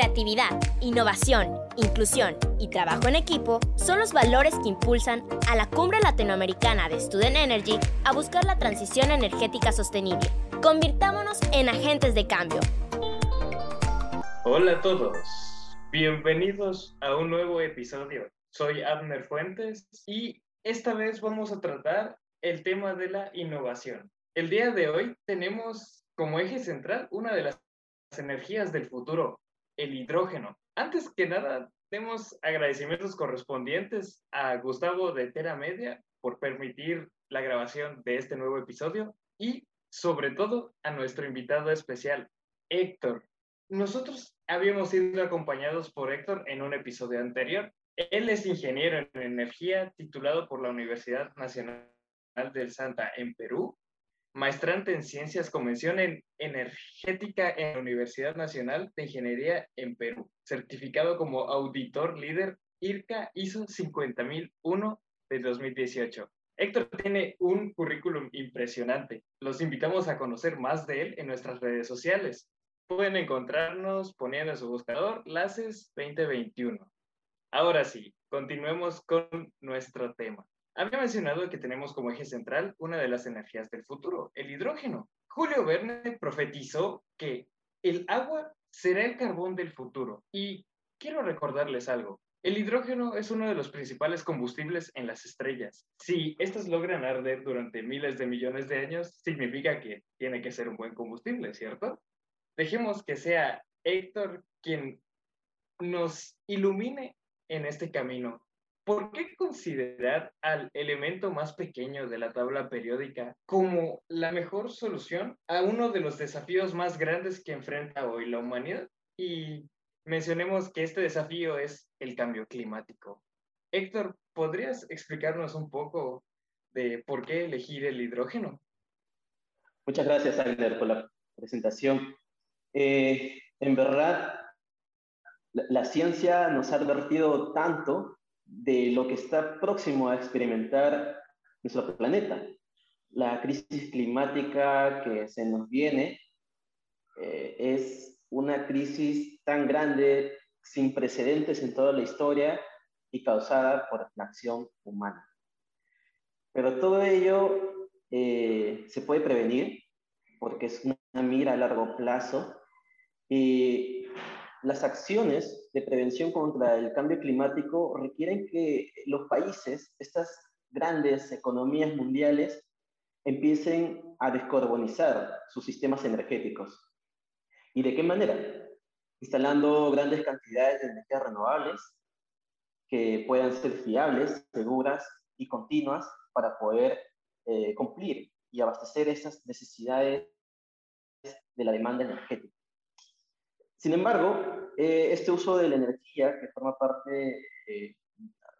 Creatividad, innovación, inclusión y trabajo en equipo son los valores que impulsan a la Cumbre Latinoamericana de Student Energy a buscar la transición energética sostenible. Convirtámonos en agentes de cambio. Hola a todos, bienvenidos a un nuevo episodio. Soy Abner Fuentes y esta vez vamos a tratar el tema de la innovación. El día de hoy tenemos como eje central una de las energías del futuro, el hidrógeno. Antes que nada, demos agradecimientos correspondientes a Gustavo de Tera Media por permitir la grabación de este nuevo episodio y sobre todo a nuestro invitado especial, Héctor. Nosotros habíamos sido acompañados por Héctor en un episodio anterior. Él es ingeniero en energía titulado por la Universidad Nacional del Santa en Perú maestrante en Ciencias Convención en Energética en la Universidad Nacional de Ingeniería en Perú, certificado como auditor líder IRCA ISO 50001 de 2018. Héctor tiene un currículum impresionante. Los invitamos a conocer más de él en nuestras redes sociales. Pueden encontrarnos poniendo en su buscador LACES 2021. Ahora sí, continuemos con nuestro tema. Había mencionado que tenemos como eje central una de las energías del futuro, el hidrógeno. Julio Verne profetizó que el agua será el carbón del futuro. Y quiero recordarles algo. El hidrógeno es uno de los principales combustibles en las estrellas. Si estas logran arder durante miles de millones de años, significa que tiene que ser un buen combustible, ¿cierto? Dejemos que sea Héctor quien nos ilumine en este camino ¿por qué considerar al elemento más pequeño de la tabla periódica como la mejor solución a uno de los desafíos más grandes que enfrenta hoy la humanidad? Y mencionemos que este desafío es el cambio climático. Héctor, ¿podrías explicarnos un poco de por qué elegir el hidrógeno? Muchas gracias, Agner, por la presentación. Eh, en verdad, la, la, ciencia nos ha advertido tanto de lo que está próximo a experimentar nuestro planeta. La crisis climática que se nos viene eh, es una crisis tan grande, sin precedentes en toda la historia y causada por la acción humana. Pero todo ello eh, se puede prevenir porque es una mira a largo plazo y las acciones de prevención contra el cambio climático requieren que los países, estas grandes economías mundiales, empiecen a descarbonizar sus sistemas energéticos. ¿Y de qué manera? Instalando grandes cantidades de energías renovables que puedan ser fiables, seguras y continuas para poder eh, cumplir y abastecer esas necesidades de la demanda energética. Sin embargo, eh, este uso de la energía, que forma parte eh,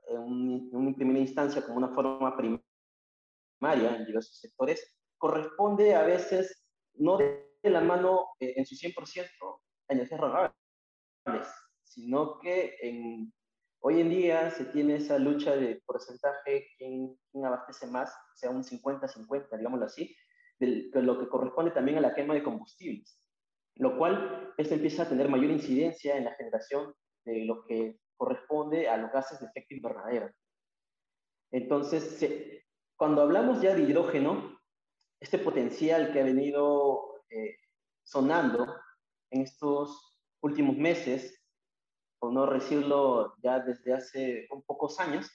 en, una primera instancia como una forma primaria en diversos sectores, corresponde a veces no de la mano eh, en su 100% a energías renovables, sino que hoy en día se tiene esa lucha de porcentaje, quién abastece más, sea un 50-50, digámoslo así, de lo que corresponde también a la quema de combustibles lo cual esto empieza a tener mayor incidencia en la generación de lo que corresponde a los gases de efecto invernadero. Entonces, cuando hablamos ya de hidrógeno, este potencial que ha venido eh, sonando en estos últimos meses, o no decirlo ya desde hace un pocos años,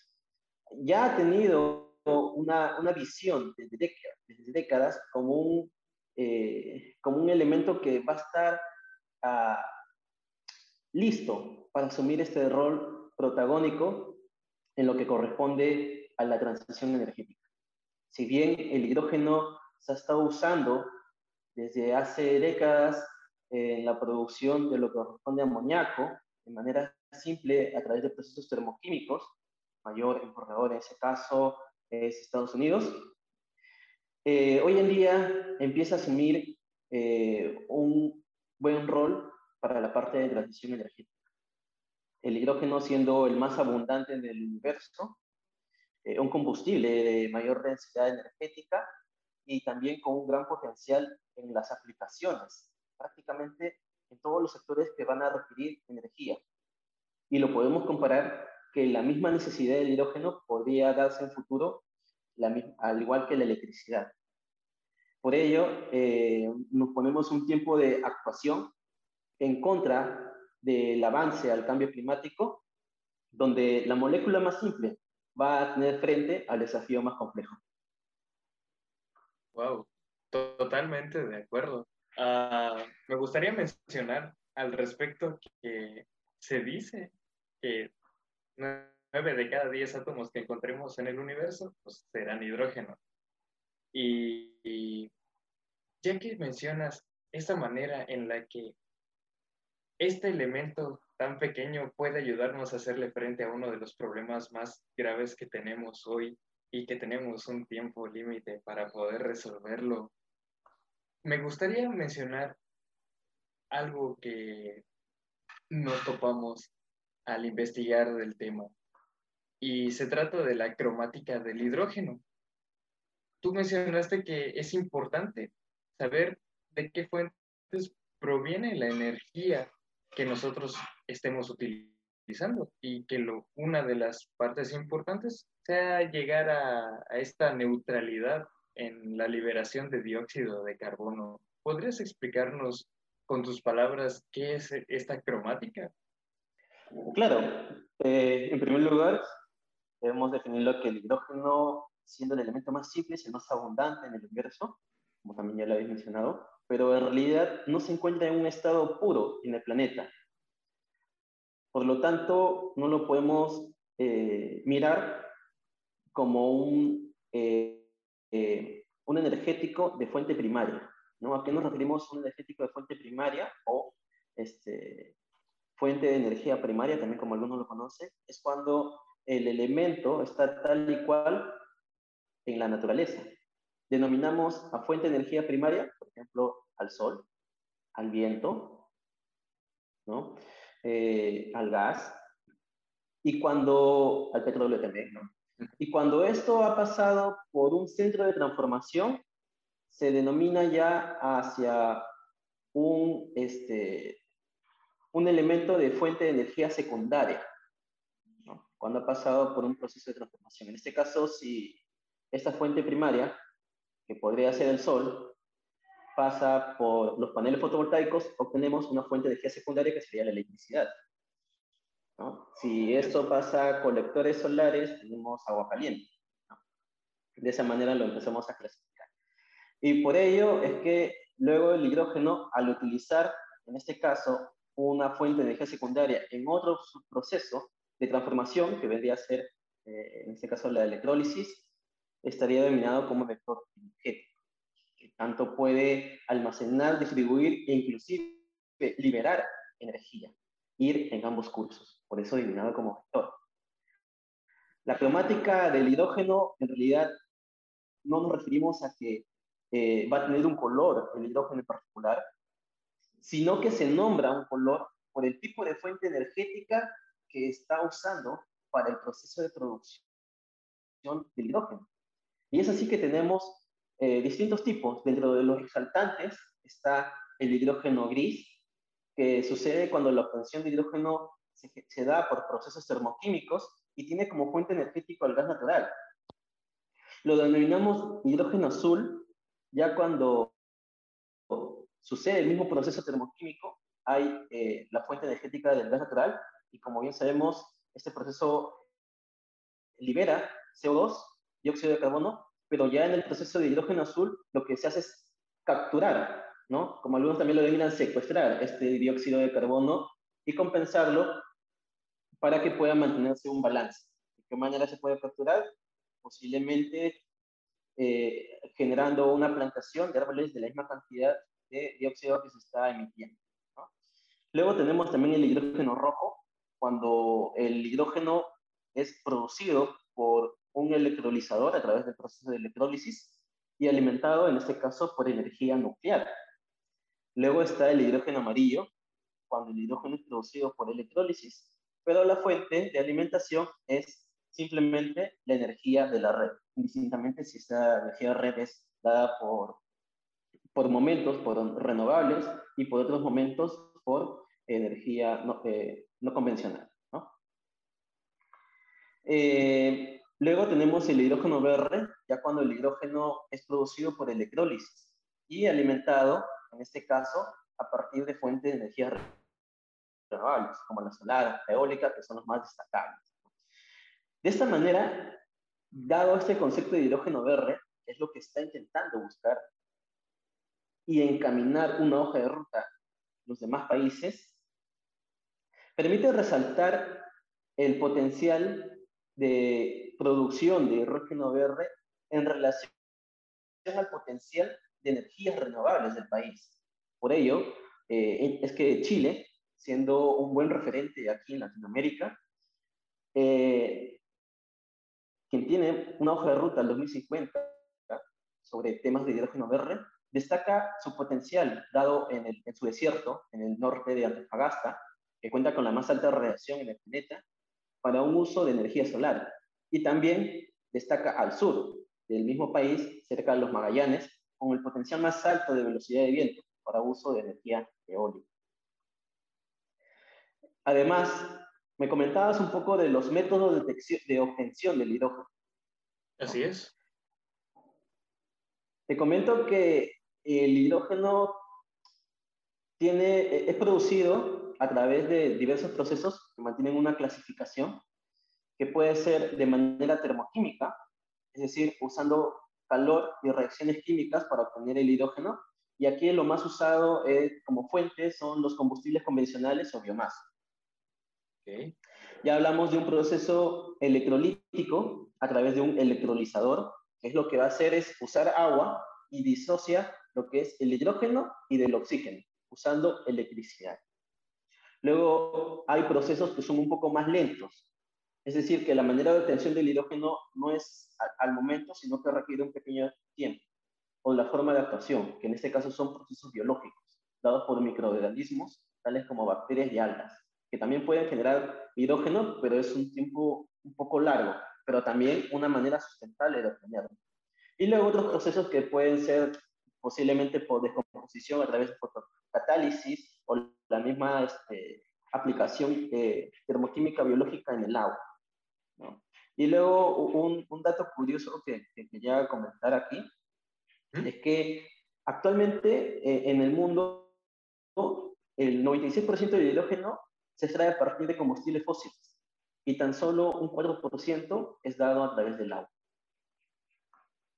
ya ha tenido una, una visión desde décadas, desde décadas como un eh, como un elemento que va a estar ah, listo para asumir este rol protagónico en lo que corresponde a la transición energética. Si bien el hidrógeno se ha estado usando desde hace décadas en la producción de lo que corresponde a amoníaco, de manera simple a través de procesos termoquímicos, mayor importador en ese caso es Estados Unidos, eh, hoy en día empieza a asumir eh, un buen rol para la parte de transición energética. El hidrógeno siendo el más abundante del universo, eh, un combustible de mayor densidad energética y también con un gran potencial en las aplicaciones. Prácticamente en todos los sectores que van a requerir energía. Y lo podemos comparar que la misma necesidad del hidrógeno podría darse en futuro al igual que la electricidad. Por ello, eh, nos ponemos un tiempo de actuación en contra del avance al cambio climático, donde la molécula más simple va a tener frente al desafío más complejo. Wow, totalmente de acuerdo. Ah, me gustaría mencionar al respecto que se dice que nueve de cada diez átomos que encontremos en el universo pues, serán hidrógeno. Y, ya que mencionas esa manera en la que este elemento tan pequeño puede ayudarnos a hacerle frente a uno de los problemas más graves que tenemos hoy y que tenemos un tiempo límite para poder resolverlo. Me gustaría mencionar algo que nos topamos al investigar del tema y se trata de la cromática del hidrógeno. Tú mencionaste que es importante saber de qué fuentes proviene la energía que nosotros estemos utilizando y que lo, una de las partes importantes sea llegar a, esta neutralidad en la liberación de dióxido de carbono. ¿Podrías explicarnos con tus palabras qué es esta cromática? Claro. Eh, en primer lugar, debemos definirlo que el hidrógeno, siendo el elemento más simple, es el más abundante en el universo, como también ya lo habéis mencionado, pero en realidad no se encuentra en un estado puro en el planeta. Por lo tanto, no lo podemos eh, mirar como un, eh, eh, un energético de fuente primaria. ¿no? ¿A qué nos referimos un energético de fuente primaria o este, fuente de energía primaria, también como algunos lo conocen? Es cuando el elemento está tal y cual en la naturaleza. Denominamos a fuente de energía primaria, por ejemplo, al sol, al viento, ¿no? Eh, al gas, y cuando, al petróleo también, ¿no? Y cuando esto ha pasado por un centro de transformación, se denomina ya hacia un, este, un elemento de fuente de energía secundaria, cuando ha pasado por un proceso de transformación. En este caso, si esta fuente primaria, que podría ser el sol, pasa por los paneles fotovoltaicos, obtenemos una fuente de energía secundaria que sería la electricidad. Si esto pasa a colectores solares, tenemos agua caliente. De esa manera lo empezamos a clasificar. Y por ello es que luego el hidrógeno, al utilizar, en este caso, una fuente de energía secundaria en otro proceso, de transformación, que vendría a ser, eh, en este caso, la electrólisis, estaría denominado como vector energético, que tanto puede almacenar, distribuir e inclusive liberar energía, ir en ambos cursos, por eso denominado como vector. La cromática del hidrógeno, en realidad, no nos referimos a que eh, va a tener un color el hidrógeno en particular, sino que se nombra un color por el tipo de fuente energética que está usando para el proceso de producción del hidrógeno. Y es así que tenemos eh, distintos tipos. Dentro de los resaltantes está el hidrógeno gris, que sucede cuando la obtención de hidrógeno se, da por procesos termoquímicos y tiene como fuente energético el gas natural. Lo denominamos hidrógeno azul, ya cuando sucede el mismo proceso termoquímico, hay eh, la fuente energética del gas natural y como bien sabemos, este proceso libera CO2, dióxido de carbono, pero ya en el proceso de hidrógeno azul lo que se hace es capturar, ¿no? Como algunos también lo denominan, secuestrar este dióxido de carbono y compensarlo para que pueda mantenerse un balance. ¿De qué manera se puede capturar? Posiblemente eh, generando una plantación de árboles de la misma cantidad de dióxido que se está emitiendo. Luego tenemos también el hidrógeno rojo, cuando el hidrógeno es producido por un electrolizador a través del proceso de electrólisis y alimentado, en este caso, por energía nuclear. Luego está el hidrógeno amarillo, cuando el hidrógeno es producido por electrólisis, pero la fuente de alimentación es simplemente la energía de la red, indistintamente si esta energía de red es dada por, por momentos por renovables y por otros momentos por energía no, eh, convencional. ¿no? Eh, luego tenemos el hidrógeno verde, ya cuando el hidrógeno es producido por electrólisis y alimentado, en este caso, a partir de fuentes de energía renovables, como la solar, la eólica, que son los más destacables. De esta manera, dado este concepto de hidrógeno verde, es lo que está intentando buscar y encaminar una hoja de ruta los demás países, permite resaltar el potencial de producción de hidrógeno verde en relación al potencial de energías renovables del país. Por ello, eh, es que Chile, siendo un buen referente aquí en Latinoamérica, eh, quien tiene una hoja de ruta al 2050 sobre temas de hidrógeno verde, destaca su potencial dado en, su desierto, en el norte de Antofagasta, que cuenta con la más alta radiación en el planeta, para un uso de energía solar. Y también destaca al sur del mismo país, cerca de los Magallanes, con el potencial más alto de velocidad de viento para uso de energía eólica. Además, me comentabas un poco de los métodos de, de obtención del hidrógeno. Así es. Te comento que el hidrógeno tiene, e, es producido a través de diversos procesos que mantienen una clasificación que puede ser de manera termoquímica, es decir, usando calor y reacciones químicas para obtener el hidrógeno. Y aquí lo más usado como fuente son los combustibles convencionales o biomasa. Ya hablamos de un proceso electrolítico a través de un electrolizador, que es lo que va a hacer es usar agua y disocia lo que es el hidrógeno y del oxígeno, usando electricidad. Luego hay procesos que son un poco más lentos, es decir, que la manera de obtención del hidrógeno no es al, momento, sino que requiere un pequeño tiempo, o la forma de actuación, que en este caso son procesos biológicos, dados por microorganismos, tales como bacterias y algas, que también pueden generar hidrógeno, pero es un tiempo un poco largo, pero también una manera sustentable de obtenerlo. Y luego otros procesos que pueden ser posiblemente por descomposición a través de fotocatálisis o la misma este, aplicación de termoquímica biológica en el agua. Y luego un, un dato curioso que, que, quería comentar aquí ¿Mm? es que actualmente eh, en el mundo el 96% del hidrógeno se extrae a partir de combustibles fósiles y tan solo un 4% es dado a través del agua.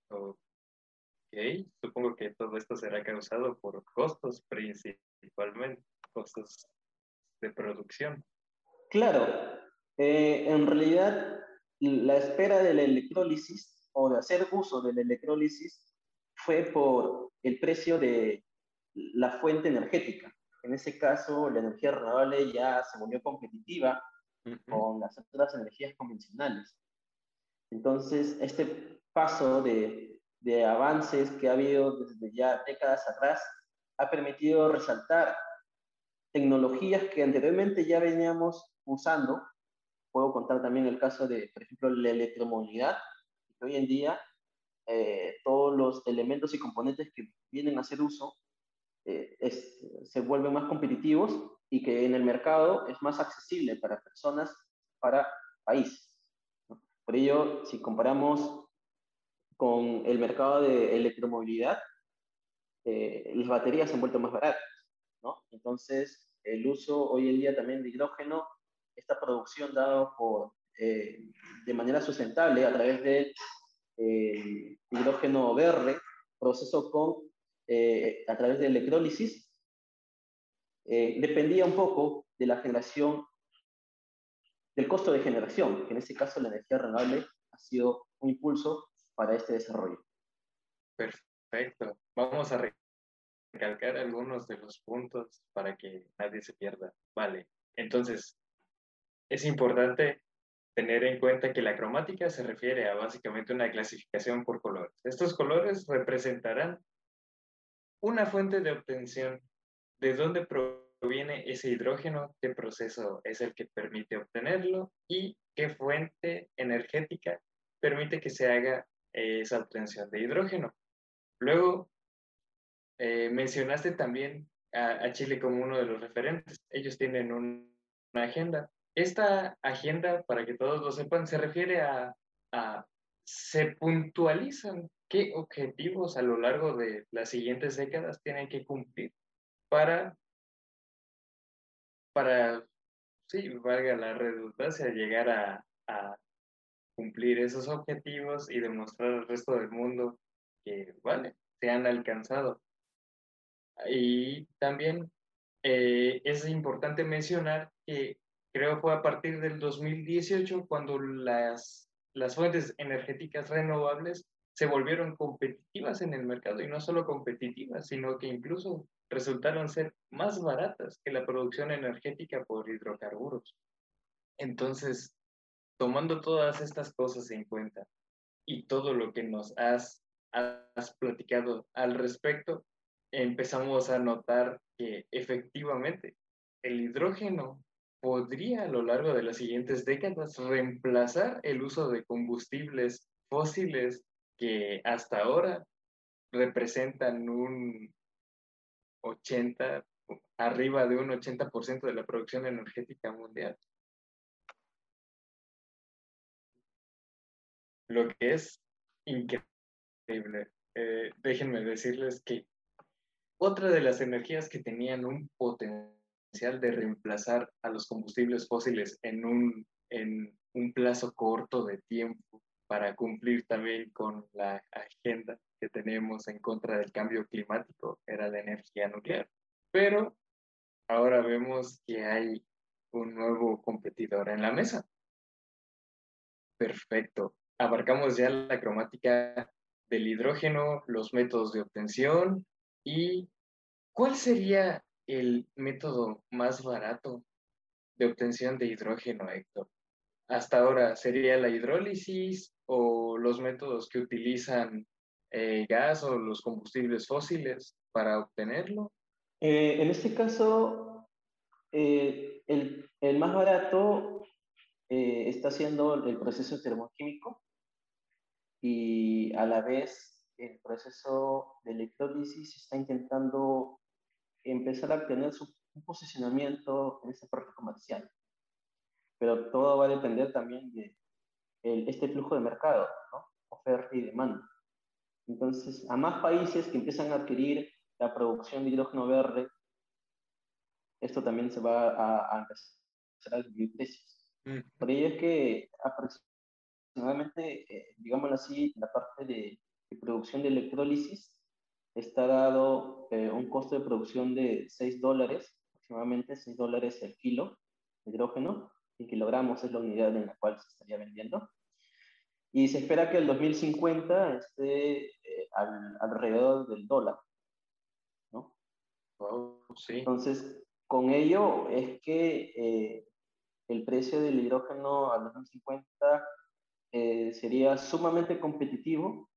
Ok, supongo que todo esto será causado por costos principalmente, costos de producción. Claro, eh, en realidad la espera de la electrólisis o de hacer uso de la electrólisis fue por el precio de la fuente energética. En ese caso, la energía renovable ya se volvió competitiva con las otras energías convencionales. Entonces, este paso de de avances que ha habido desde ya décadas atrás ha permitido resaltar tecnologías que anteriormente ya veníamos usando. Puedo contar también el caso de, por ejemplo, la electromovilidad, que hoy en día eh, todos los elementos y componentes que vienen a hacer uso eh, se vuelven más competitivos y que en el mercado es más accesible para personas, para países. Por ello, si comparamos con el mercado de electromovilidad, eh, las baterías se han vuelto más baratas, ¿no? Entonces, el uso hoy en día también de hidrógeno, esta producción dada por, eh, de manera sustentable a través de eh, hidrógeno verde, proceso con, a través de electrólisis, dependía un poco de la generación, del costo de generación, que en este caso la energía renovable ha sido un impulso para este desarrollo. Perfecto. Vamos a recalcar algunos de los puntos para que nadie se pierda. Vale. Entonces, es importante tener en cuenta que la cromática se refiere a básicamente una clasificación por colores. Estos colores representarán una fuente de obtención, de dónde proviene ese hidrógeno, qué proceso es el que permite obtenerlo y qué fuente energética permite que se haga esa obtención de hidrógeno. Luego, eh, mencionaste también a, Chile como uno de los referentes. Ellos tienen una agenda. Esta agenda, para que todos lo sepan, se refiere a, a se puntualizan qué objetivos a lo largo de las siguientes décadas tienen que cumplir para, para sí, valga la redundancia, llegar a, a cumplir esos objetivos y demostrar al resto del mundo que, vale, se han alcanzado. Y también eh, es importante mencionar que creo fue a partir del 2018 cuando las, las fuentes energéticas renovables se volvieron competitivas en el mercado y no solo competitivas, sino que incluso resultaron ser más baratas que la producción energética por hidrocarburos. Entonces, tomando todas estas cosas en cuenta y todo lo que nos has, has platicado al respecto, empezamos a notar que efectivamente el hidrógeno podría a lo largo de las siguientes décadas reemplazar el uso de combustibles fósiles que hasta ahora representan un 80, arriba de un 80% de la producción energética mundial. Lo que es increíble. Eh, déjenme decirles que otra de las energías que tenían un potencial de reemplazar a los combustibles fósiles en un, en un plazo corto de tiempo para cumplir también con la agenda que tenemos en contra del cambio climático era la energía nuclear. Pero ahora vemos que hay un nuevo competidor en la mesa. Perfecto. Abarcamos ya la cromática del hidrógeno, los métodos de obtención y cuál sería el método más barato de obtención de hidrógeno, Héctor. Hasta ahora sería la hidrólisis, o los métodos que utilizan eh, gas o los combustibles fósiles para obtenerlo? Eh, en este caso, eh, el, más barato está siendo el proceso termoquímico y a la vez el proceso de electrólisis está intentando empezar a tener su, un posicionamiento en esta parte comercial. Pero todo va a depender también de, este flujo de mercado, ¿no? oferta y demanda. Entonces, a más países que empiezan a adquirir la producción de hidrógeno verde, esto también se va a, empezar a subir precios. Mm. Por ello es que aproximadamente, eh, digámoslo así, la parte de, producción de electrólisis está dado eh, un costo de producción de 6 dólares, aproximadamente 6 dólares el kilo de hidrógeno, en kilogramos es la unidad en la cual se estaría vendiendo. Y se espera que el 2050 esté eh, alrededor del dólar. ¿no? sí. Entonces, con ello es que eh, el precio del hidrógeno al 2050 eh, sería sumamente competitivo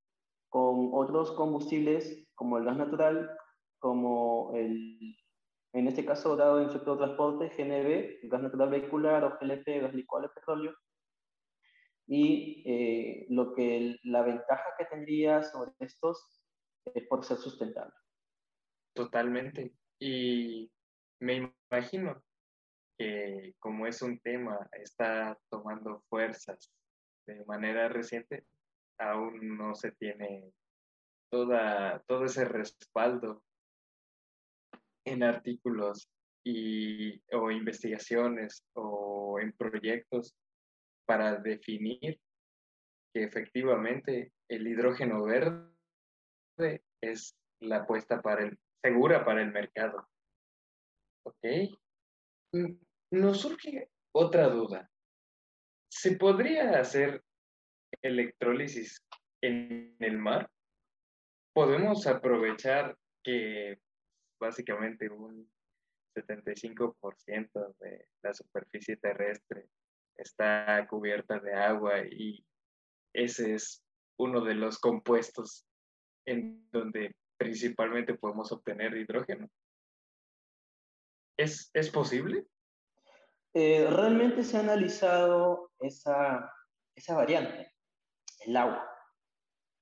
con otros combustibles como el gas natural, como el en este caso, dado en sector de transporte, GNV, gas natural vehicular, o GLP, gas licuado de petróleo. Y eh, lo que la ventaja que tendría sobre estos es por ser sustentable. Totalmente. Y me imagino que como es un tema, está tomando fuerzas de manera reciente, aún no se tiene toda, todo ese respaldo en artículos y, o investigaciones o en proyectos para definir que efectivamente el hidrógeno verde es la apuesta para el, segura para el mercado. ¿Ok? Mm, nos surge otra duda. ¿Se podría hacer electrólisis en el mar? ¿Podemos aprovechar que básicamente un 75% de la superficie terrestre está cubierta de agua y ese es uno de los compuestos en donde principalmente podemos obtener hidrógeno. ¿Es, es posible? Eh, realmente se ha analizado esa, esa variante, el agua,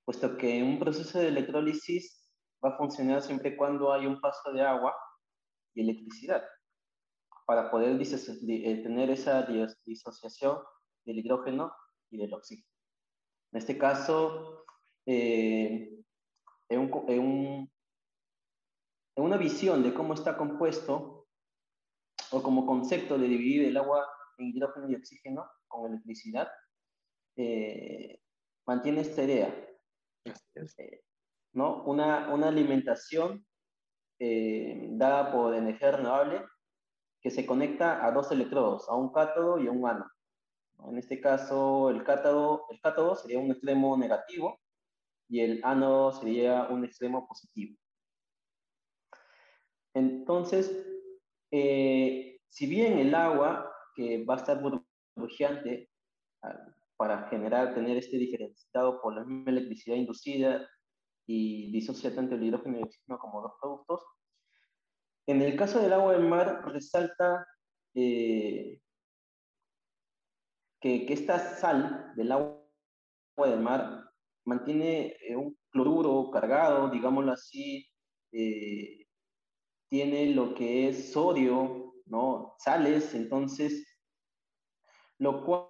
puesto que un proceso de electrólisis va a funcionar siempre cuando hay un paso de agua y electricidad para poder eh, tener esa disociación del hidrógeno y del oxígeno. En este caso, eh, en, una visión de cómo está compuesto o como concepto de dividir el agua en hidrógeno y oxígeno con electricidad, eh, mantiene esta idea. Eh, ¿no? Una, una alimentación dada por energía renovable que se conecta a dos electrodos, a un cátodo y a un ánodo. En este caso, el cátodo, el cátodo sería un extremo negativo y el ánodo sería un extremo positivo. Entonces, eh, si bien el agua, que va a estar burbujeante ah, para generar, tener este diferenciado por la misma electricidad inducida y disocia tanto el hidrógeno y el oxígeno como dos productos, en el caso del agua del mar resalta eh, que, esta sal del agua del mar mantiene eh, un cloruro cargado, digámoslo así, eh, tiene lo que es sodio, ¿no? Sales, entonces, lo cual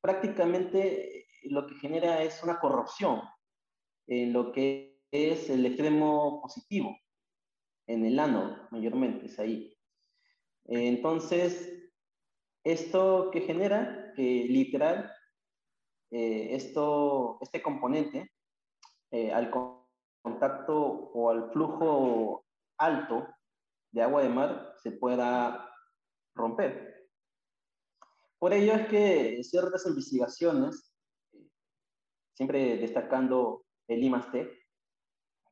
prácticamente lo que genera es una corrupción en lo que es el extremo positivo en el ánodo, mayormente, es ahí. Entonces, esto que genera, que literal, eh, esto, este componente, eh, al contacto o al flujo alto de agua de mar, se pueda romper. Por ello es que ciertas investigaciones, siempre destacando el IMAST,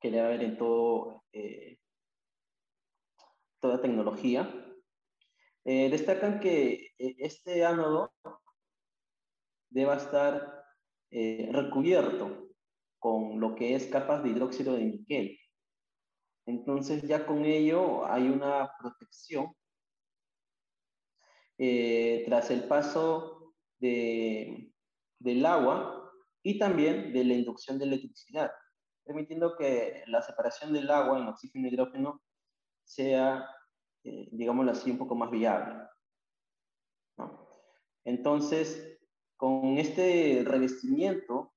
que debe haber en eh, toda tecnología, eh, destacan que eh, este ánodo deba estar eh, recubierto con lo que es capas de hidróxido de níquel. Entonces ya con ello hay una protección tras el paso de, del agua y también de la inducción de electricidad, permitiendo que la separación del agua en oxígeno y hidrógeno sea, eh, así, un poco más viable. Entonces, con este revestimiento,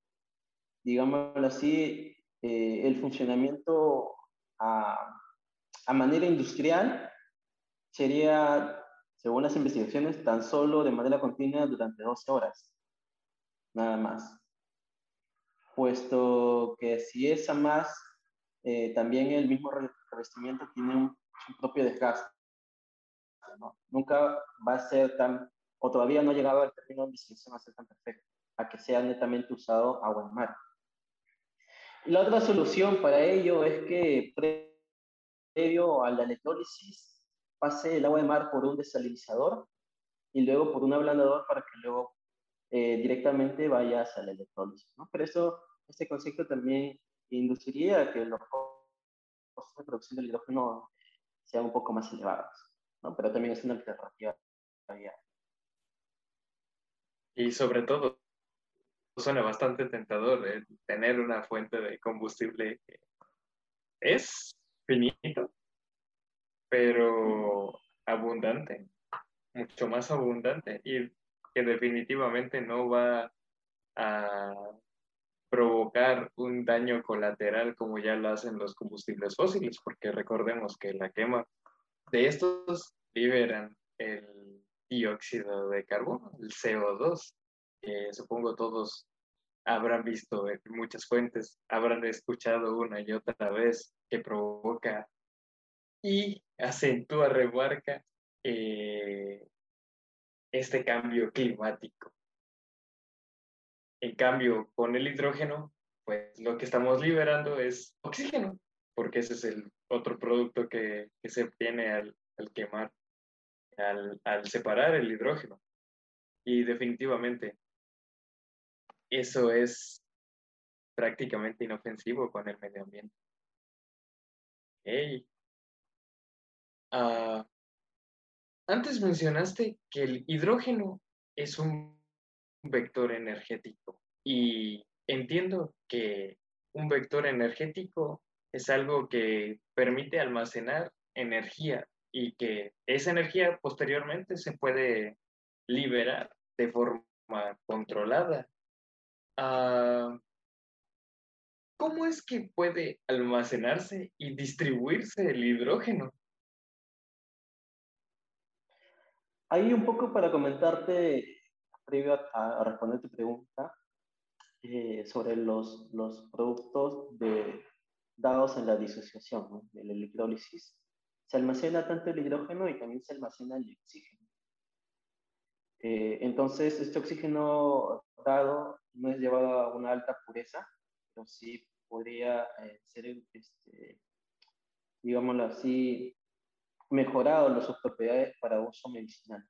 digámoslo así, eh, el funcionamiento a, a manera industrial sería, según las investigaciones, tan solo de manera continua durante 12 horas, nada más. Puesto que si es a más, eh, también el mismo revestimiento tiene un, su propio desgaste. Nunca va a ser tan, o todavía no ha llegado al término de distinción a ser tan perfecto, a que sea netamente usado agua en mar. la otra solución para ello es que previo a la electrólisis pase el agua de mar por un desalinizador y luego por un ablandador para que luego eh, directamente vaya a la electrólisis. ¿no? Pero eso, este concepto también induciría que los costos de producción del hidrógeno sean un poco más elevados, ¿no? Pero también es una alternativa. Y sobre todo, suena bastante tentador eh, tener una fuente de combustible que es finito, pero abundante, mucho más abundante y que definitivamente no va a provocar un daño colateral como ya lo hacen los combustibles fósiles, porque recordemos que la quema de estos liberan el dióxido de carbono, el CO2, que supongo todos habrán visto en muchas fuentes, habrán escuchado una y otra vez que provoca y acentúa, remarca eh, este cambio climático. En cambio, con el hidrógeno, pues lo que estamos liberando es oxígeno, porque ese es el otro producto que, se obtiene al, quemar, al, separar el hidrógeno. Y definitivamente, eso es prácticamente inofensivo con el medio ambiente. Ah, antes mencionaste que el hidrógeno es un vector energético. Y entiendo que un vector energético es algo que permite almacenar energía y que esa energía posteriormente se puede liberar de forma controlada. Ah, ¿Cómo es que puede almacenarse y distribuirse el hidrógeno? Ahí un poco para comentarte, previo a, responder tu pregunta, eh, sobre los, los productos de, dados en la disociación, de la electrólisis. Se almacena tanto el hidrógeno y también se almacena el oxígeno. Eh, entonces, este oxígeno dado no es llevado a una alta pureza, pero sí podría eh, ser, este, digámoslo así, mejorado sus propiedades para uso medicinal.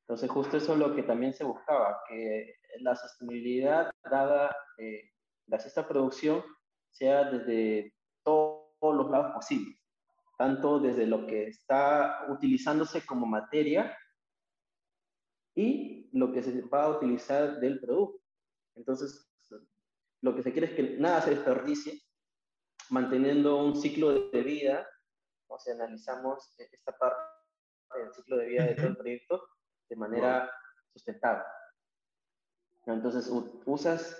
Entonces, justo eso es lo que también se buscaba, que la sostenibilidad dada eh, a esta producción sea desde todos los lados posibles, tanto desde lo que está utilizándose como materia y lo que se va a utilizar del producto. Entonces, lo que se quiere es que nada se desperdicie, manteniendo un ciclo de vida, o sea, analizamos esta parte del ciclo de vida de todo el proyecto de manera sustentable. Entonces, usas,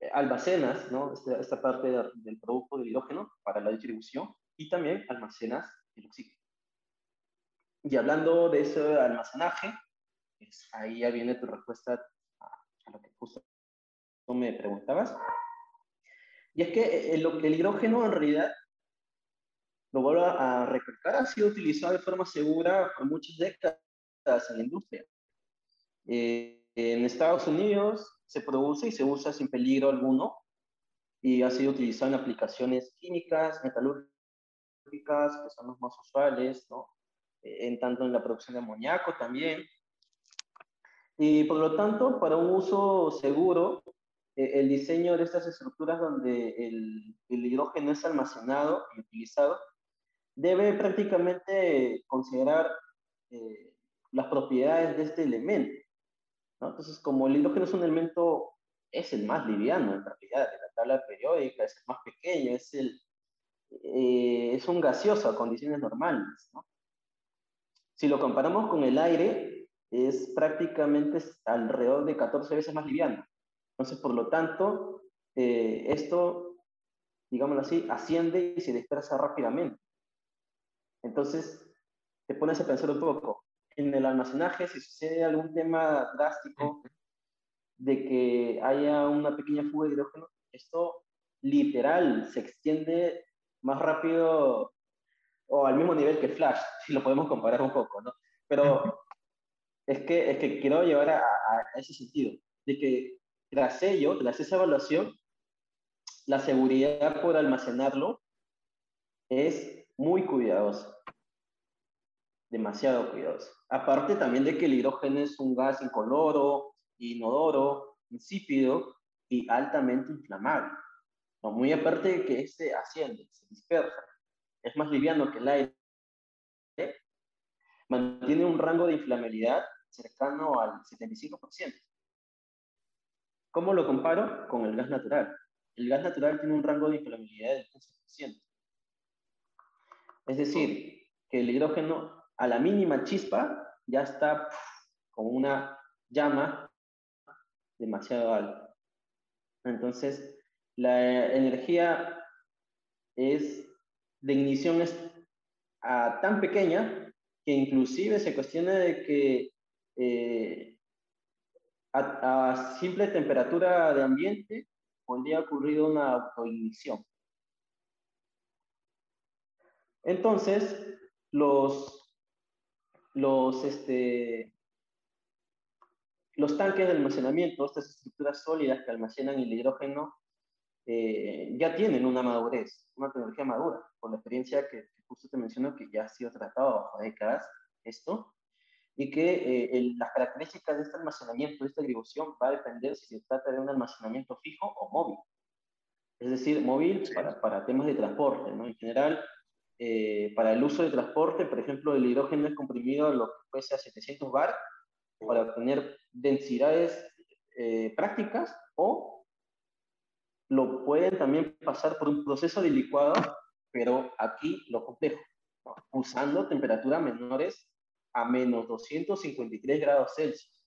eh, almacenas ¿no? esta, esta parte del producto del hidrógeno para la distribución y también almacenas el oxígeno. Y hablando de ese almacenaje, pues ahí ya viene tu respuesta a, a lo que justo tú me preguntabas. Y es que eh, el, el hidrógeno en realidad, lo vuelvo a recalcar, ha sido utilizado de forma segura por muchas décadas en la industria. Eh, en Estados Unidos se produce y se usa sin peligro alguno y ha sido utilizado en aplicaciones químicas, metalúrgicas, que son los más usuales, ¿no? Eh, en tanto en la producción de amoníaco también. Y por lo tanto, para un uso seguro, eh, el diseño de estas estructuras donde el, el, hidrógeno es almacenado y utilizado debe prácticamente considerar eh, las propiedades de este elemento. ¿no? Entonces, como el hidrógeno es un elemento, es el más liviano en realidad de la tabla periódica, es el más pequeño, es, el, eh, es un gaseoso a condiciones normales. ¿no? Si lo comparamos con el aire, es prácticamente alrededor de 14 veces más liviano. Entonces, por lo tanto, eh, esto, digámoslo así, asciende y se dispersa rápidamente. Entonces, te pones a pensar un poco, en el almacenaje, si sucede algún tema drástico de que haya una pequeña fuga de hidrógeno, esto literal se extiende más rápido o al mismo nivel que Flash, si lo podemos comparar un poco, ¿no? Pero es que, es que quiero llevar a, a ese sentido, de que tras ello, tras esa evaluación, la seguridad por almacenarlo es muy cuidadosa. Demasiado cuidadosa. Aparte también de que el hidrógeno es un gas incoloro, inodoro, insípido y altamente inflamable. muy aparte de que este asciende, se dispersa, es más liviano que el aire, mantiene un rango de inflamabilidad cercano al 75%. ¿Cómo lo comparo? Con el gas natural. El gas natural tiene un rango de inflamabilidad del 15%. Es decir, que el hidrógeno a la mínima chispa ya está con una llama demasiado alta. Entonces, la energía es de ignición es tan pequeña que inclusive se cuestiona de que eh, a, simple temperatura de ambiente podría ocurrir una autoignición. Entonces, los, los, este, los tanques de almacenamiento, estas estructuras sólidas que almacenan el hidrógeno, eh, ya tienen una madurez, una tecnología madura, por la experiencia que, que justo te menciono que ya ha sido tratado bajo décadas esto, y que eh, las características de este almacenamiento, de esta distribución, va a depender si se trata de un almacenamiento fijo o móvil. Es decir, móvil para, para, temas de transporte, ¿no? En general, eh, para el uso de transporte, por ejemplo, el hidrógeno es comprimido a lo que puede ser 700 bar para obtener densidades eh, prácticas o lo pueden también pasar por un proceso de licuado, pero aquí lo complejo, usando temperaturas menores a menos 253 grados Celsius.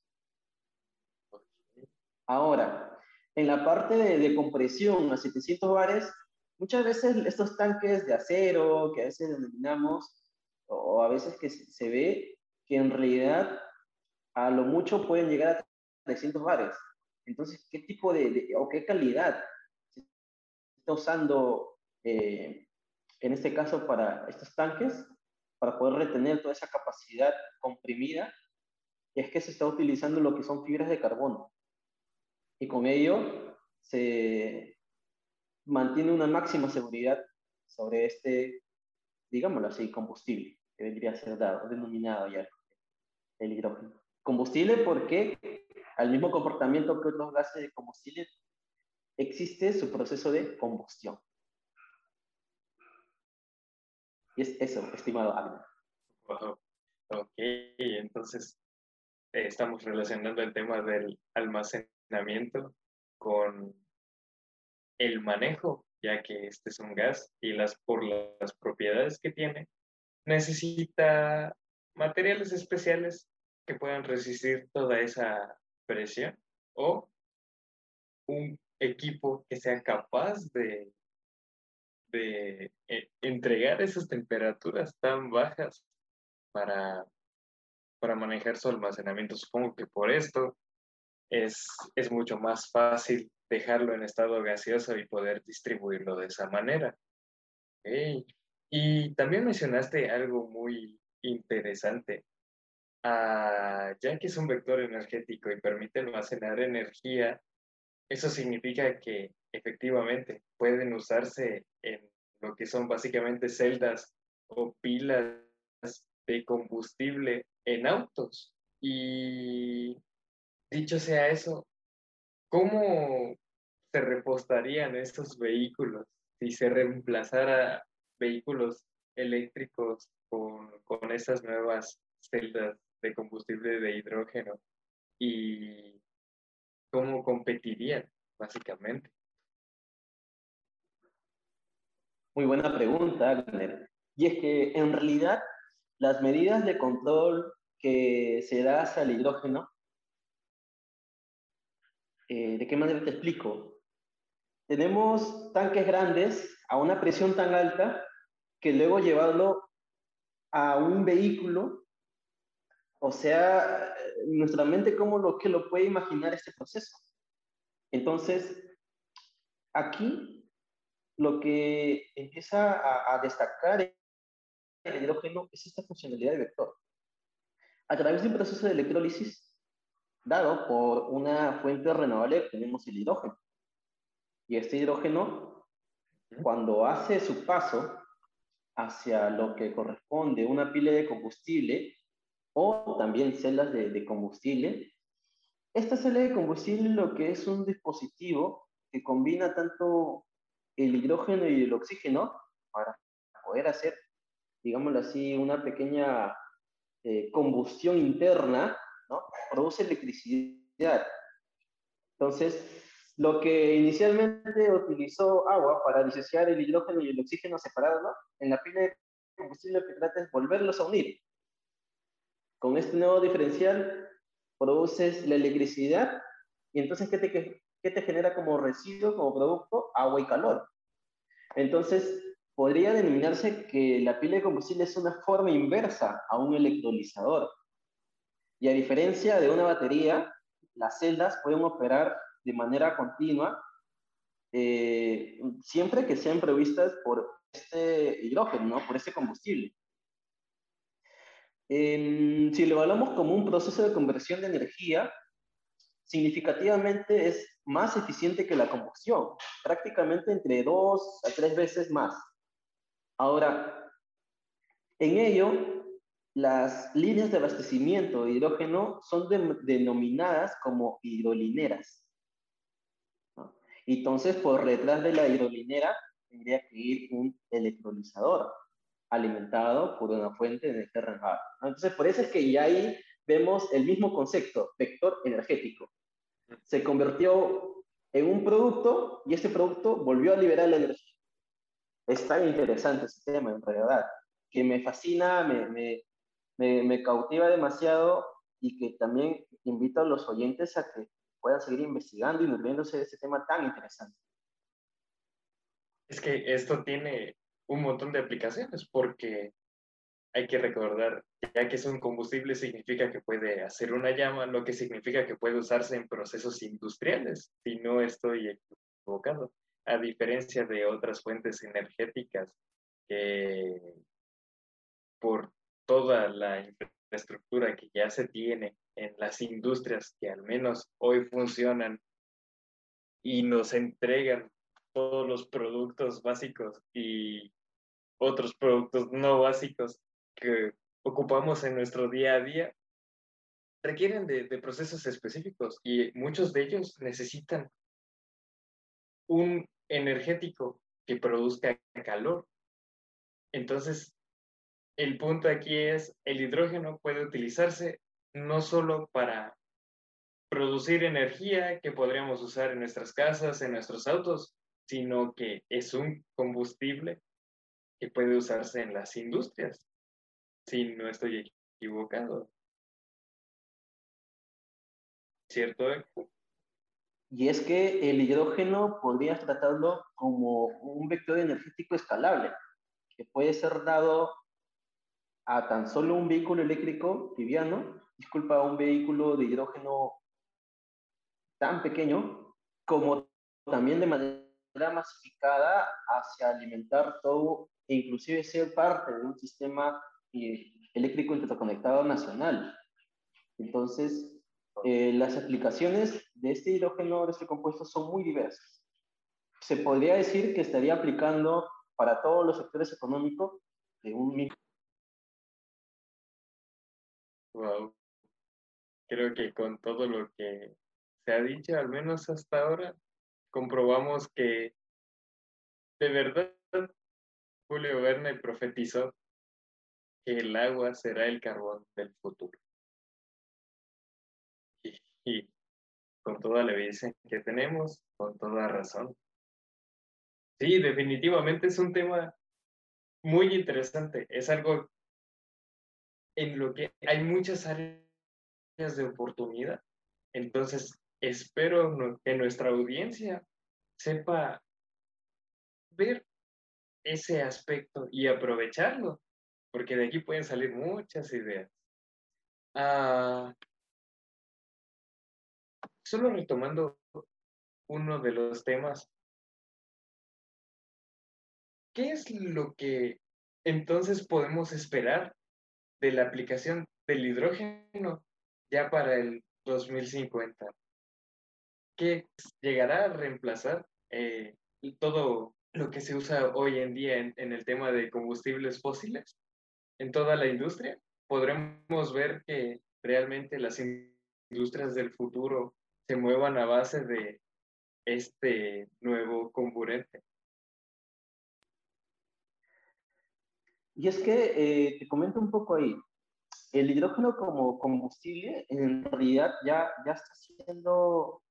Ahora, en la parte de, compresión a 700 bares, muchas veces estos tanques de acero que a veces denominamos, o a veces que se ve que en realidad a lo mucho pueden llegar a 300 bares. Entonces, ¿qué tipo de, o qué calidad se está usando eh, en este caso para estos tanques? para poder retener toda esa capacidad comprimida, es que se está utilizando lo que son fibras de carbono. Y con ello se mantiene una máxima seguridad sobre este, digámoslo así, combustible, que debería ser dado, denominado ya el hidrógeno. Combustible porque al mismo comportamiento que otros gases de combustible existe su proceso de combustión. Y es eso, estimado Agner. Ok, entonces eh, estamos relacionando el tema del almacenamiento con el manejo, ya que este es un gas y las, por las propiedades que tiene, necesita materiales especiales que puedan resistir toda esa presión o un equipo que sea capaz de de eh, entregar esas temperaturas tan bajas para, para manejar su almacenamiento. Supongo que por esto es, es mucho más fácil dejarlo en estado gaseoso y poder distribuirlo de esa manera. Y también mencionaste algo muy interesante. Ah, ya que es un vector energético y permite almacenar energía, eso significa que efectivamente pueden usarse en lo que son básicamente celdas o pilas de combustible en autos. Y dicho sea eso, ¿cómo se repostarían estos vehículos si se reemplazara vehículos eléctricos con, con estas nuevas celdas de combustible de hidrógeno? ¿Y cómo competirían, básicamente? Muy buena pregunta, Agner. Y es que en realidad las medidas de control que se da hacia el hidrógeno, eh, ¿de qué manera te explico? Tenemos tanques grandes a una presión tan alta que luego llevarlo a un vehículo, o sea, nuestra mente, ¿cómo lo que lo puede imaginar este proceso? Entonces, aquí lo que empieza a, destacar el hidrógeno es esta funcionalidad de vector. A través de un proceso de electrólisis dado por una fuente renovable tenemos el hidrógeno. Y este hidrógeno, cuando hace su paso hacia lo que corresponde una pila de combustible o también celdas de, de combustible, esta celda de combustible lo que es un dispositivo que combina tanto el hidrógeno y el oxígeno para poder hacer, digámoslo así, una pequeña eh, combustión interna, ¿no? Produce electricidad. Entonces, lo que inicialmente utilizó agua para disociar el hidrógeno y el oxígeno separados, ¿no? En la pila de combustible lo que trata es volverlos a unir. Con este nuevo diferencial produces la electricidad y entonces, ¿qué te, ¿qué te genera como residuo, como producto? Agua y calor. Entonces, podría denominarse que la pila de combustible es una forma inversa a un electrolizador. Y a diferencia de una batería, las celdas pueden operar de manera continua eh, siempre que sean provistas por este hidrógeno, por este combustible. si lo hablamos como un proceso de conversión de energía, significativamente es más eficiente que la combustión, prácticamente entre dos a tres veces más. Ahora, en ello, las líneas de abastecimiento de hidrógeno son denominadas como hidrolineras. Entonces, por detrás de la hidrolinera tendría que ir un electrolizador alimentado por una fuente de energía renovable. Entonces, por eso es que ya ahí vemos el mismo concepto, vector energético se convirtió en un producto y ese producto volvió a liberar la energía. Es tan interesante ese tema, en realidad, que me fascina, me, me, me cautiva demasiado y que también invito a los oyentes a que puedan seguir investigando y nutriéndose de este tema tan interesante. Es que esto tiene un montón de aplicaciones porque hay que recordar, ya que es un combustible significa que puede hacer una llama, lo que significa que puede usarse en procesos industriales, si no estoy equivocado, a diferencia de otras fuentes energéticas que por toda la infraestructura que ya se tiene en las industrias que al menos hoy funcionan y nos entregan todos los productos básicos y otros productos no básicos que ocupamos en nuestro día a día, requieren de, de procesos específicos y muchos de ellos necesitan un energético que produzca calor. Entonces, el punto aquí es, el hidrógeno puede utilizarse no solo para producir energía que podríamos usar en nuestras casas, en nuestros autos, sino que es un combustible que puede usarse en las industrias, si no estoy equivocado. ¿Cierto? Y es que el hidrógeno podrías tratarlo como un vector energético escalable, que puede ser dado a tan solo un vehículo eléctrico liviano, disculpa, un vehículo de hidrógeno tan pequeño, como también de manera masificada hacia alimentar todo e inclusive ser parte de un sistema eh, eléctrico interconectado nacional. Entonces, eh, las aplicaciones de este hidrógeno, de este compuesto, son muy diversas. Se podría decir que estaría aplicando para todos los sectores económicos de un mismo. Wow. Creo que con todo lo que se ha dicho, al menos hasta ahora, comprobamos que de verdad Julio Verne profetizó que el agua será el carbón del futuro. Y, con toda la evidencia que tenemos, con toda razón. Sí, definitivamente es un tema muy interesante. Es algo en lo que hay muchas áreas de oportunidad. Entonces, espero que nuestra audiencia sepa ver ese aspecto y aprovecharlo, porque de aquí pueden salir muchas ideas. Ah, solo retomando uno de los temas, ¿qué es lo que entonces podemos esperar de la aplicación del hidrógeno ya para el 2050? ¿Qué llegará a reemplazar eh, todo lo que se usa hoy en día en, en, el tema de combustibles fósiles en toda la industria? Podremos ver que realmente las industrias del futuro se muevan a base de este nuevo comburente. Y es que eh, te comento un poco ahí, el hidrógeno como combustible en realidad ya, ya está siendo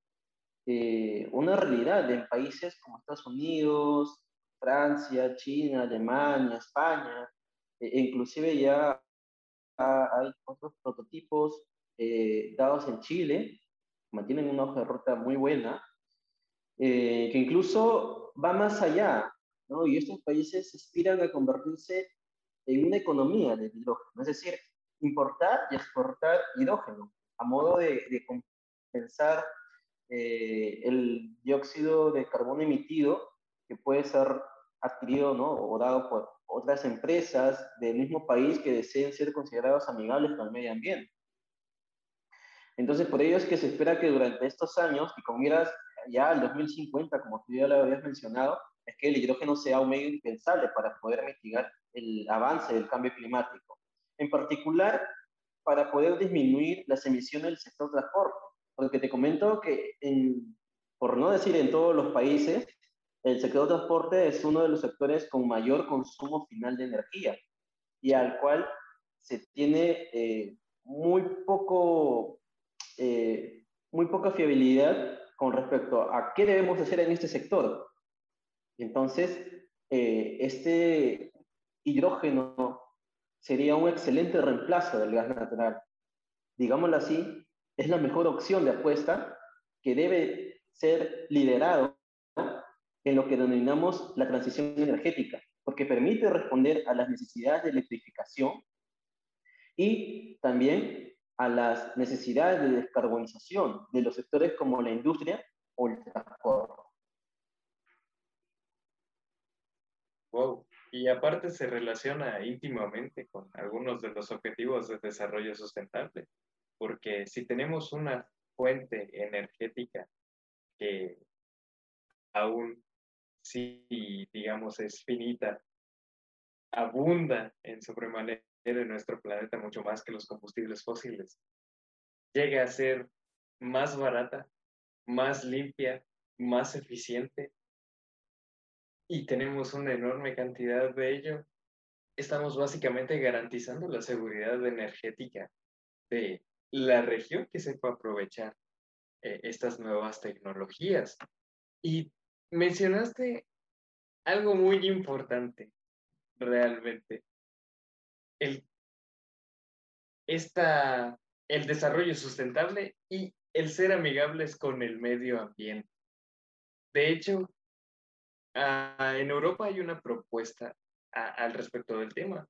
eh, una realidad en países como Estados Unidos, Francia, China, Alemania, España, e, e inclusive ya hay otros prototipos eh, dados en Chile, mantienen una hoja de ruta muy buena, eh, que incluso va más allá, ¿no? Y estos países aspiran a convertirse en una economía del hidrógeno, es decir, importar y exportar hidrógeno a modo de, de compensar eh, el dióxido de carbono emitido que puede ser adquirido ¿no? o dado por otras empresas del mismo país que deseen ser considerados amigables con el medio ambiente. Entonces, por ello es que se espera que durante estos años, y con miras ya al 2050, como tú ya lo habías mencionado, es que el hidrógeno sea un medio indispensable para poder mitigar el avance del cambio climático. En particular, para poder disminuir las emisiones del sector transporte. Porque te comento que, en, por no decir en todos los países, el sector transporte es uno de los sectores con mayor consumo final de energía y al cual se tiene eh, muy, poco, eh, muy poca fiabilidad con respecto a qué debemos hacer en este sector. Entonces, eh, este hidrógeno sería un excelente reemplazo del gas natural. Digámoslo así, es la mejor opción de apuesta que debe ser liderado en lo que denominamos la transición energética, porque permite responder a las necesidades de electrificación y también a las necesidades de descarbonización de los sectores como la industria o el transporte. Y aparte se relaciona íntimamente con algunos de los objetivos de desarrollo sustentable, porque si tenemos una fuente energética que aún si, digamos, es finita, abunda en sobremanera en nuestro planeta mucho más que los combustibles fósiles, llega a ser más barata, más limpia, más eficiente y tenemos una enorme cantidad de ello, estamos básicamente garantizando la seguridad energética de la región que sepa aprovechar eh, estas nuevas tecnologías. Y mencionaste algo muy importante, realmente. El, esta, el desarrollo sustentable y el ser amigables con el medio ambiente. De hecho, Ah, en Europa hay una propuesta al respecto del tema,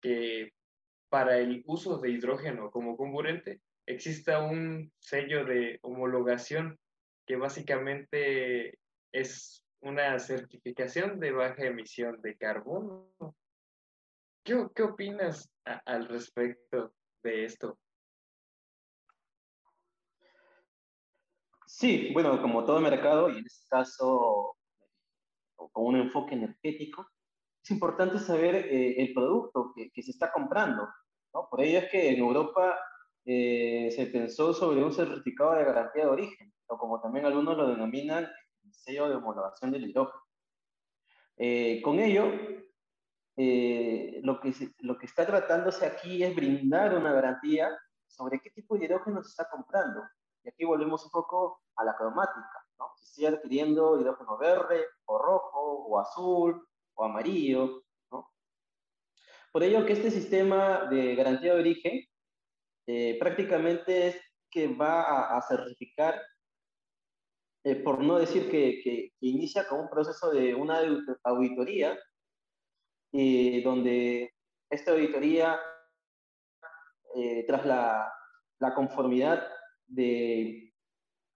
que para el uso de hidrógeno como comburente exista un sello de homologación que básicamente es una certificación de baja emisión de carbono. ¿Qué, qué opinas al respecto de esto? Sí, bueno, como todo mercado, y en este caso con un enfoque energético, es importante saber eh, el producto que, que, se está comprando. ¿no? Por ello es que en Europa eh, se pensó sobre un certificado de garantía de origen, o como también algunos lo denominan, el sello de homologación del hidrógeno. Eh, con ello, lo, que lo que está tratándose aquí es brindar una garantía sobre qué tipo de hidrógeno se está comprando. Y aquí volvemos un poco a la cromática. Estoy adquiriendo hidrógeno verde, o rojo, o azul, o amarillo, Por ello que este sistema de garantía de origen eh, prácticamente es que va a, certificar, eh, por no decir que, inicia con un proceso de una auditoría, eh, donde esta auditoría, tras la, conformidad de,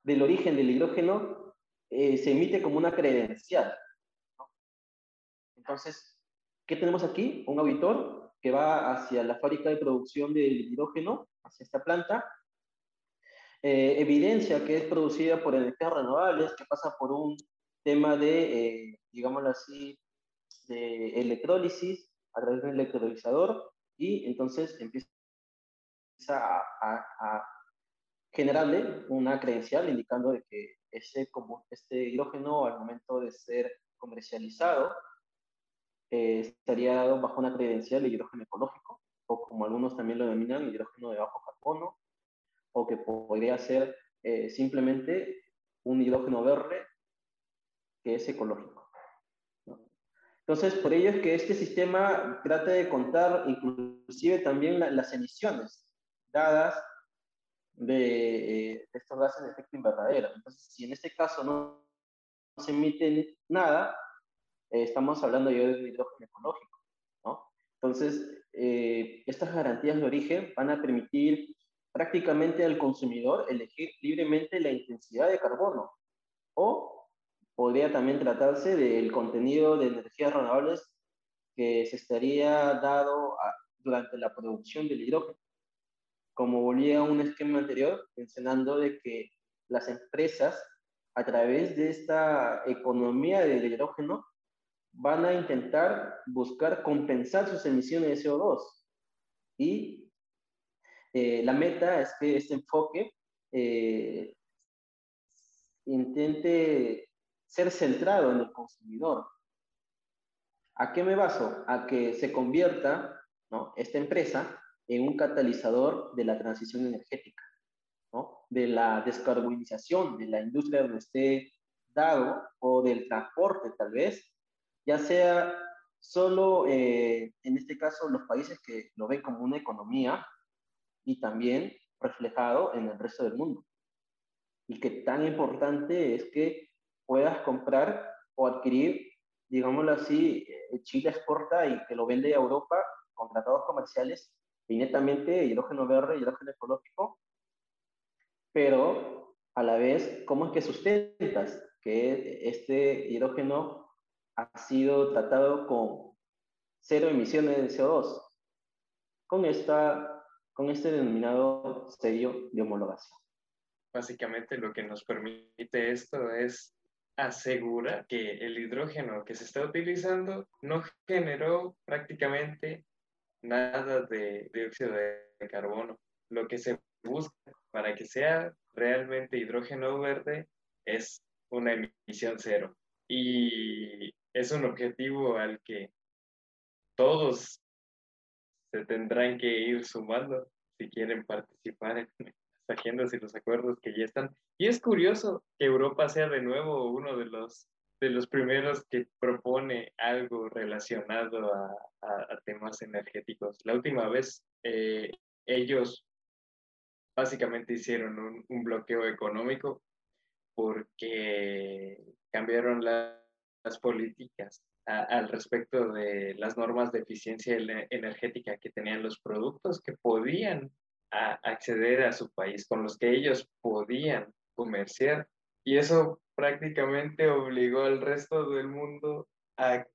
del origen del hidrógeno eh, se emite como una credencial. Entonces, ¿qué tenemos aquí? Un auditor que va hacia la fábrica de producción del hidrógeno, hacia esta planta, eh, evidencia que es producida por energías renovables, que pasa por un tema de, eh, digámoslo así, de electrólisis a través de un electrolizador y entonces empieza a generarle una credencial indicando de que ese, como este hidrógeno al momento de ser comercializado eh, estaría dado bajo una credencial de hidrógeno ecológico o como algunos también lo denominan hidrógeno de bajo carbono o que podría ser eh, simplemente un hidrógeno verde que es ecológico. Entonces, por ello es que este sistema trata de contar inclusive también las emisiones dadas de, eh, estos gases de efecto invernadero. Entonces, si en este caso no, se emite nada, eh, estamos hablando ya de hidrógeno ecológico, ¿no? Entonces, eh, estas garantías de origen van a permitir prácticamente al consumidor elegir libremente la intensidad de carbono o podría también tratarse del contenido de energías renovables que se estaría dado durante la producción del hidrógeno como volvía a un esquema anterior, mencionando de que las empresas, a través de esta economía del hidrógeno, van a intentar buscar compensar sus emisiones de CO2. Y eh, la meta es que este enfoque eh, intente ser centrado en el consumidor. ¿A qué me baso? A que se convierta ¿no? esta empresa en un catalizador de la transición energética. de la descarbonización de la industria donde esté dado o del transporte tal vez, ya sea solo eh, en este caso los países que lo ven como una economía y también reflejado en el resto del mundo. Y que tan importante es que puedas comprar o adquirir, digámoslo así, eh, Chile exporta y que lo vende a Europa con tratados comerciales y netamente hidrógeno verde, hidrógeno ecológico, pero a la vez, ¿cómo es que sustentas que este hidrógeno ha sido tratado con cero emisiones de CO2? Con, esta, con este denominado sello de homologación. Básicamente lo que nos permite esto es asegurar que el hidrógeno que se está utilizando no generó prácticamente nada de dióxido de carbono. Lo que se busca para que sea realmente hidrógeno verde es una emisión cero. Y es un objetivo al que todos se tendrán que ir sumando si quieren participar en las agendas y los acuerdos que ya están. Y es curioso que Europa sea de nuevo uno de los de los primeros que propone algo relacionado a, temas energéticos. La última vez eh, ellos básicamente hicieron un, bloqueo económico porque cambiaron las políticas al respecto de las normas de eficiencia energética que tenían los productos que podían acceder a su país, con los que ellos podían comerciar. Y eso prácticamente obligó al resto del mundo a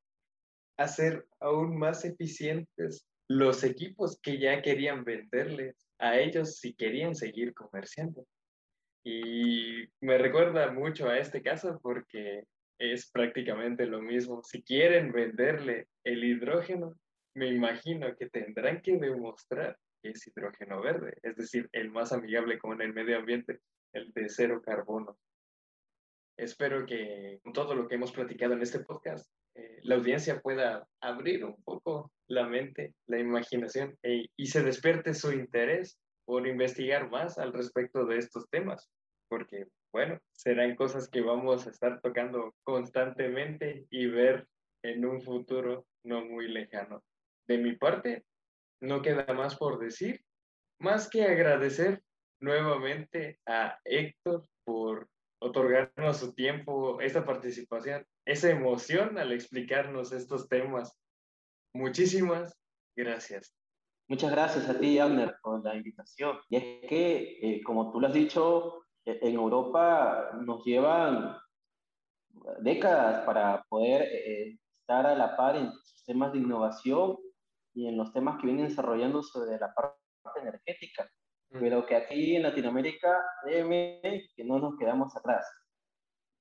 hacer aún más eficientes los equipos que ya querían venderles a ellos si querían seguir comerciando. Y me recuerda mucho a este caso porque es prácticamente lo mismo. Si quieren venderle el hidrógeno, me imagino que tendrán que demostrar que es hidrógeno verde, es decir, el más amigable con el medio ambiente, el de cero carbono. Espero que con todo lo que hemos platicado en este podcast, eh, la audiencia pueda abrir un poco la mente, la imaginación e, y se despierte su interés por investigar más al respecto de estos temas, porque, bueno, serán cosas que vamos a estar tocando constantemente y ver en un futuro no muy lejano. De mi parte, no queda más por decir, más que agradecer nuevamente a Héctor por otorgarnos su tiempo, esta participación, esa emoción al explicarnos estos temas. Muchísimas gracias. Muchas gracias a ti, Abner, por la invitación. Y es que, eh, como tú lo has dicho, e-, en Europa nos llevan décadas para poder eh, estar a la par en sus temas de innovación y en los temas que vienen desarrollando sobre la parte energética pero que aquí en Latinoamérica, déjeme que no nos quedamos atrás.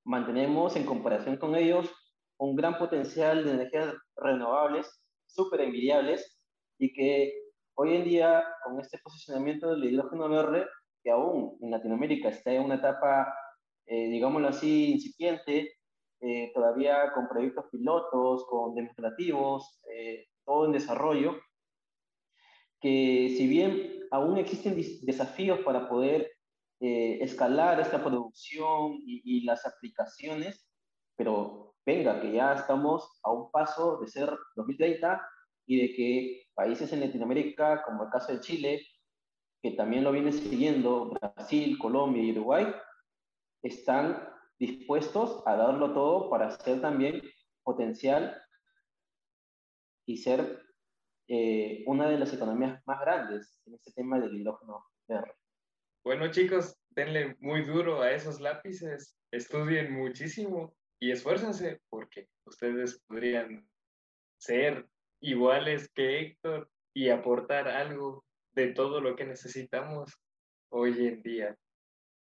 Mantenemos en comparación con ellos un gran potencial de energías renovables, súper envidiables, y que hoy en día, con este posicionamiento del hidrógeno verde, que aún en Latinoamérica está en una etapa, eh, digámoslo así, incipiente, eh, todavía con proyectos pilotos, con demostrativos, eh, todo en desarrollo, que si bien aún existen desafíos para poder eh, escalar esta producción y, las aplicaciones, pero venga, que ya estamos a un paso de ser 2030 y de que países en Latinoamérica, como el caso de Chile, que también lo viene siguiendo, Brasil, Colombia y Uruguay, están dispuestos a darlo todo para ser también potencial y ser eh, una de las economías más grandes en este tema del hidrógeno verde. Bueno chicos, denle muy duro a esos lápices, estudien muchísimo y esfuércense porque ustedes podrían ser iguales que Héctor y aportar algo de todo lo que necesitamos hoy en día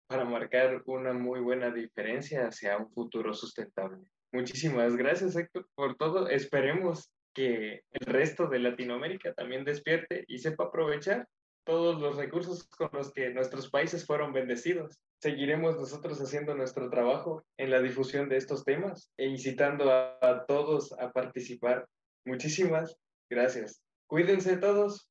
para marcar una muy buena diferencia hacia un futuro sustentable. Muchísimas gracias, Héctor, por todo. Esperemos que el resto de Latinoamérica también despierte y sepa aprovechar todos los recursos con los que nuestros países fueron bendecidos. Seguiremos nosotros haciendo nuestro trabajo en la difusión de estos temas e incitando a, a todos a participar. Muchísimas gracias. Cuídense todos.